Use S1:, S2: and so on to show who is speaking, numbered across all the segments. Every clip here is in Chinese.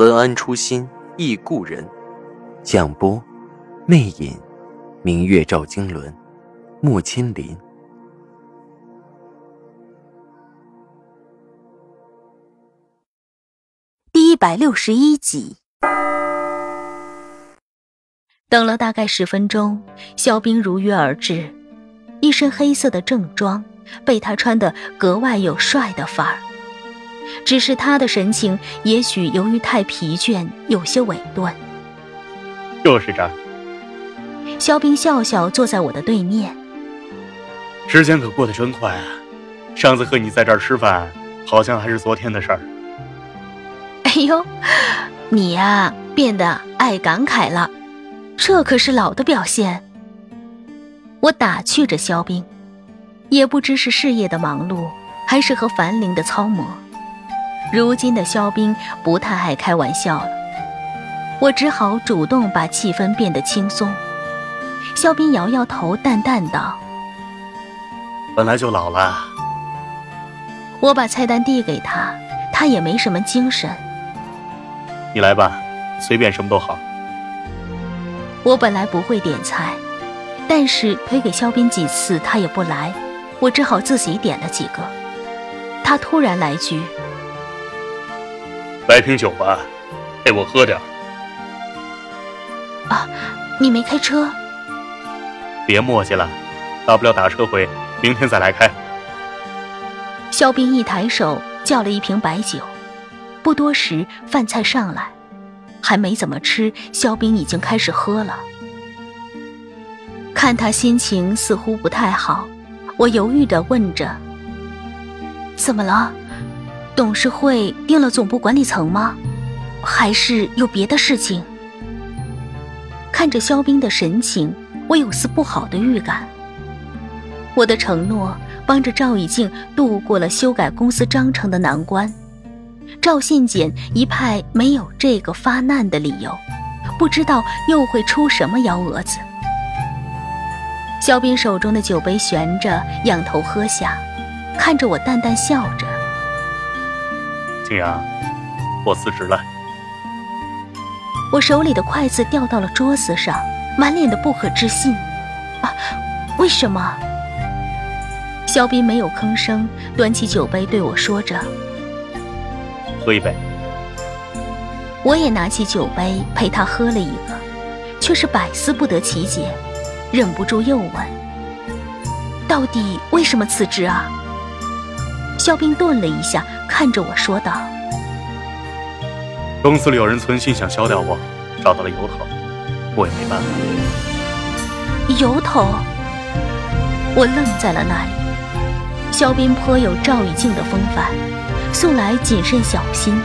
S1: 文安初心忆故人，蒋波，魅影，明月照经纶，木千林。
S2: 第一百六十一集，等了大概十分钟，肖冰如约而至，一身黑色的正装，被他穿得格外有帅的范儿。只是他的神情，也许由于太疲倦，有些委顿。
S3: 就是这儿。
S2: 肖冰笑笑坐在我的对面。
S3: 时间可过得真快啊！上次和你在这儿吃饭，好像还是昨天的事儿。
S2: 哎呦，你呀，变得爱感慨了，这可是老的表现。我打趣着肖冰，也不知是事业的忙碌，还是和樊玲的操磨。如今的肖冰不太爱开玩笑了，我只好主动把气氛变得轻松。肖冰摇摇头，淡淡道：“
S3: 本来就老了。”
S2: 我把菜单递给他，他也没什么精神。
S3: 你来吧，随便什么都好。
S2: 我本来不会点菜，但是推给肖斌几次他也不来，我只好自己点了几个。他突然来句。
S3: 来瓶酒吧，陪我喝点
S2: 啊，你没开车？
S3: 别磨叽了，大不了打车回，明天再来开。
S2: 肖斌一抬手叫了一瓶白酒，不多时饭菜上来，还没怎么吃，肖斌已经开始喝了。看他心情似乎不太好，我犹豫的问着：“怎么了？”董事会定了总部管理层吗？还是有别的事情？看着肖冰的神情，我有丝不好的预感。我的承诺帮着赵以静度过了修改公司章程的难关，赵信简一派没有这个发难的理由，不知道又会出什么幺蛾子。肖冰手中的酒杯悬着，仰头喝下，看着我淡淡笑着。
S3: 青阳，我辞职了。
S2: 我手里的筷子掉到了桌子上，满脸的不可置信。啊，为什么？肖斌没有吭声，端起酒杯对我说着：“
S3: 喝一杯。”
S2: 我也拿起酒杯陪他喝了一个，却是百思不得其解，忍不住又问：“到底为什么辞职啊？”肖冰顿了一下。看着我说道：“
S3: 公司里有人存心想消掉我，找到了由头，我也没办法。”
S2: 由头？我愣在了那里。肖斌颇有赵玉静的风范，素来谨慎小心。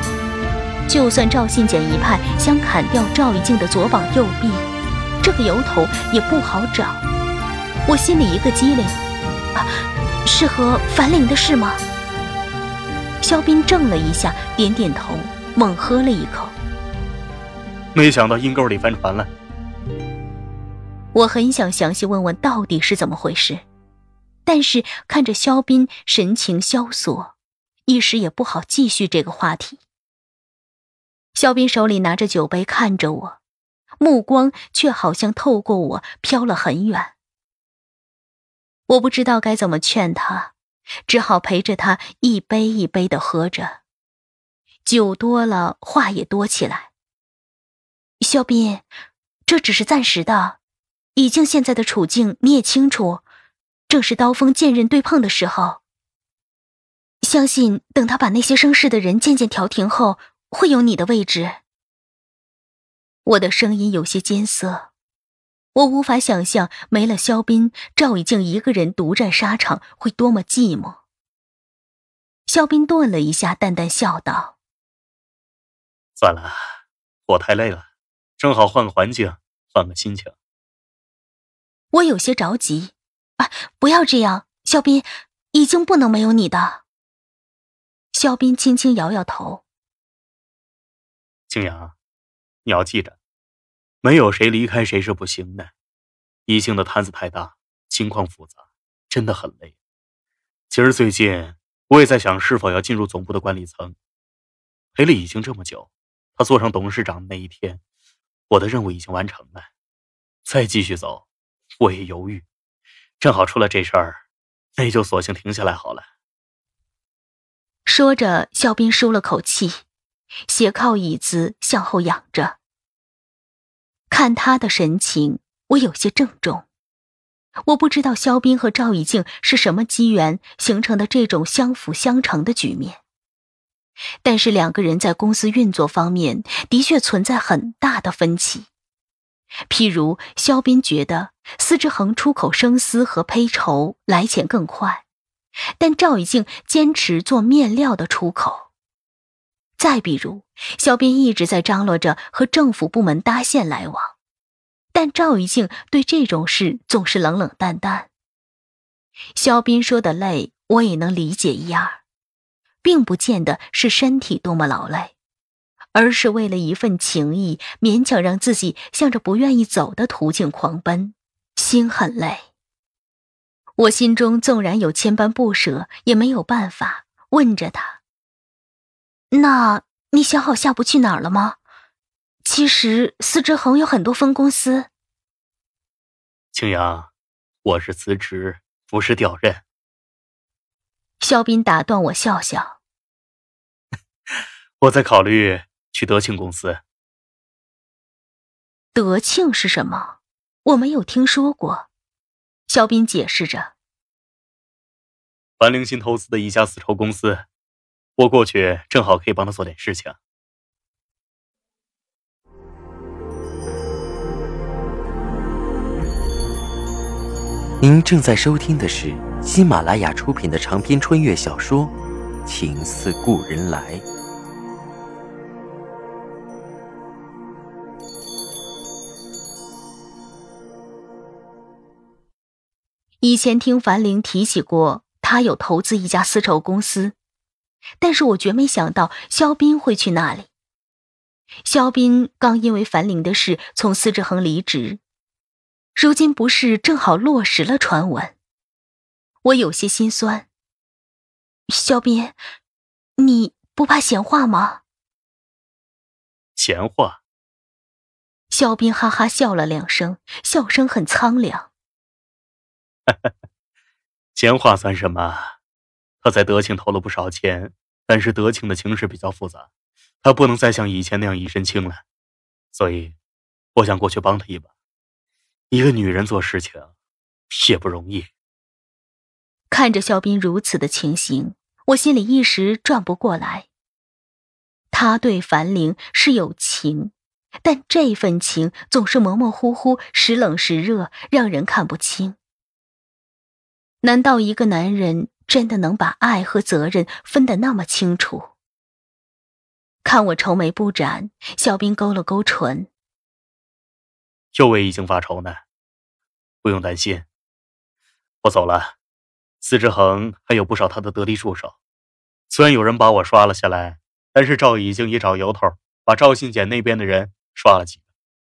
S2: 就算赵信简一派想砍掉赵玉静的左膀右臂，这个由头也不好找。我心里一个机灵，啊，是和樊玲的事吗？肖斌怔了一下，点点头，猛喝了一口。
S3: 没想到阴沟里翻船了。
S2: 我很想详细问问到底是怎么回事，但是看着肖斌神情萧索，一时也不好继续这个话题。肖斌手里拿着酒杯看着我，目光却好像透过我飘了很远。我不知道该怎么劝他。只好陪着他一杯一杯的喝着，酒多了，话也多起来。肖斌，这只是暂时的，以静现在的处境你也清楚，正是刀锋剑刃对碰的时候。相信等他把那些生事的人渐渐调停后，会有你的位置。我的声音有些艰涩。我无法想象没了肖斌，赵以静一个人独占沙场会多么寂寞。肖斌顿了一下，淡淡笑道：“
S3: 算了，我太累了，正好换个环境，换个心情。
S2: 我有些着急，啊，不要这样，肖斌，已经不能没有你的。肖斌轻轻摇摇头。
S3: 青阳，你要记着，没有谁离开谁是不行的。一星的摊子太大，情况复杂，真的很累。其实最近我也在想，是否要进入总部的管理层。陪了已经这么久，他坐上董事长那一天，我的任务已经完成了。再继续走。我也犹豫，正好出了这事儿，那就索性停下来好了。
S2: 说着，肖斌舒了口气，斜靠椅子向后仰着。看他的神情，我有些郑重。我不知道肖斌和赵以静是什么机缘形成的这种相辅相成的局面，但是两个人在公司运作方面的确存在很大的分歧。譬如，肖斌觉得司之恒出口生丝和胚绸来钱更快，但赵以静坚持做面料的出口。再比如，肖斌一直在张罗着和政府部门搭线来往，但赵以静对这种事总是冷冷淡淡。肖斌说的累，我也能理解一二，并不见得是身体多么劳累。而是为了一份情谊，勉强让自己向着不愿意走的途径狂奔，心很累。我心中纵然有千般不舍，也没有办法问着他：“那你想好下步去哪儿了吗？”其实司之恒有很多分公司。
S3: 青阳，我是辞职，不是调任。
S2: 肖斌打断我，笑笑：“
S3: 我在考虑。”去德庆公司。
S2: 德庆是什么？我没有听说过。肖斌解释着。
S3: 樊凌新投资的一家丝绸公司，我过去正好可以帮他做点事情。
S1: 您正在收听的是喜马拉雅出品的长篇穿越小说《情似故人来》。
S2: 以前听樊玲提起过，他有投资一家丝绸公司，但是我绝没想到肖斌会去那里。肖斌刚因为樊玲的事从司志恒离职，如今不是正好落实了传闻，我有些心酸。肖斌，你不怕闲话吗？
S3: 闲话。
S2: 肖斌哈哈笑了两声，笑声很苍凉。
S3: 闲话算什么？他在德庆投了不少钱，但是德庆的情势比较复杂，他不能再像以前那样一身轻了，所以我想过去帮他一把。一个女人做事情也不容易。
S2: 看着肖斌如此的情形，我心里一时转不过来。他对樊玲是有情，但这份情总是模模糊糊，时冷时热，让人看不清。难道一个男人真的能把爱和责任分得那么清楚？看我愁眉不展，肖斌勾了勾唇，
S3: 又为已经发愁呢。不用担心，我走了。司之恒还有不少他的得力助手，虽然有人把我刷了下来，但是赵已经也找由头把赵信简那边的人刷了几个。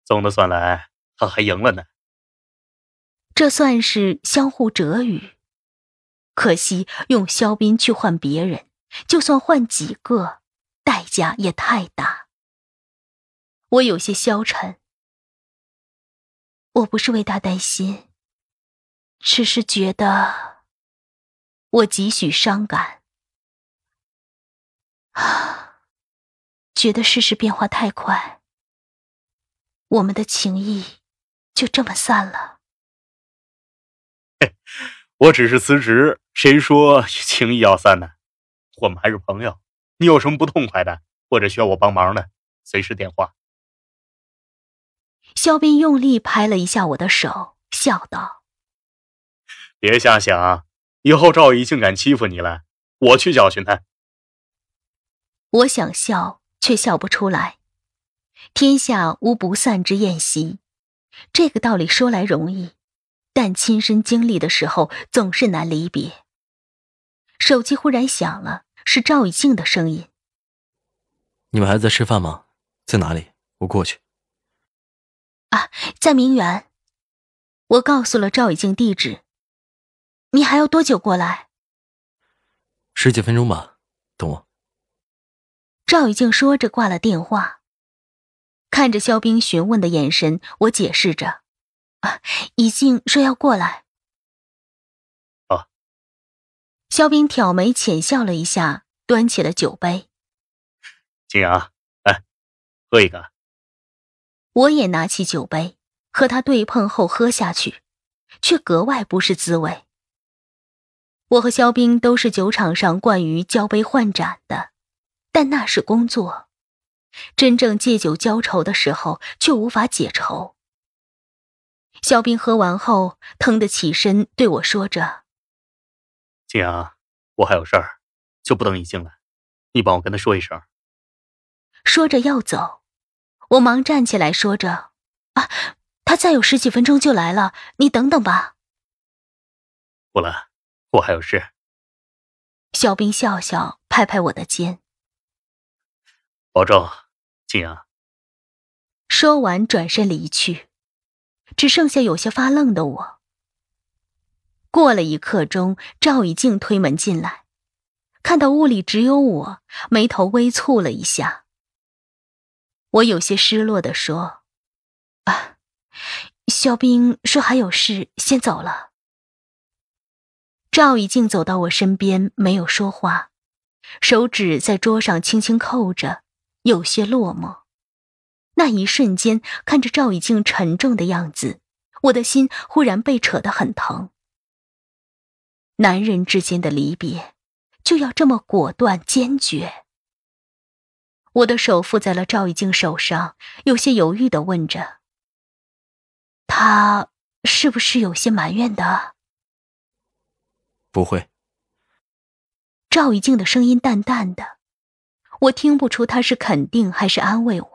S3: 总的算来，他还赢了呢。
S2: 这算是相互折羽。可惜用肖斌去换别人，就算换几个，代价也太大。我有些消沉。我不是为他担心，只是觉得我几许伤感啊，觉得世事变化太快，我们的情谊就这么散了。
S3: 我只是辞职，谁说 情谊要散呢？我们还是朋友。你有什么不痛快的，或者需要我帮忙的，随时电话。
S2: 肖斌用力拍了一下我的手，笑道：“
S3: 别瞎想，以后赵姨竟敢欺负你了，我去教训他。”
S2: 我想笑，却笑不出来。天下无不散之宴席，这个道理说来容易，但亲身经历的时候总是难离别。手机忽然响了，是赵以静的声音。
S1: 你们还在吃饭吗？在哪里？我过去。
S2: 啊，在明园。我告诉了赵以静地址。你还要多久过来？
S1: 十几分钟吧，等我。
S2: 赵以静说着挂了电话，看着肖冰询问的眼神，我解释着：“啊，以静说要过来。”
S3: 啊。
S2: 肖冰挑眉浅笑了一下，端起了酒杯。
S3: 静阳，来，喝一个。
S2: 我也拿起酒杯，和他对碰后喝下去，却格外不是滋味。我和肖冰都是酒场上惯于交杯换盏的，但那是工作，真正借酒浇愁的时候却无法解愁。肖冰喝完后，腾地起身对我说着：“
S3: 静阳，我还有事儿，就不等你进来，你帮我跟他说一声。”
S2: 说着要走，我忙站起来说着：“啊，他再有十几分钟就来了，你等等吧。”
S3: 不了，我还有事。
S2: 肖冰笑笑，拍拍我的肩：“
S3: 保重，静阳。”
S2: 说完转身离去，只剩下有些发愣的我。过了一刻钟，赵以静推门进来，看到屋里只有我，眉头微蹙了一下。我有些失落的说：“啊，肖冰说还有事，先走了。”赵以静走到我身边，没有说话，手指在桌上轻轻扣着，有些落寞。那一瞬间，看着赵以静沉重的样子，我的心忽然被扯得很疼。男人之间的离别，就要这么果断坚决。我的手附在了赵以静手上，有些犹豫的问着：“他是不是有些埋怨的？”“
S1: 不会。”
S2: 赵以静的声音淡淡的，我听不出他是肯定还是安慰我。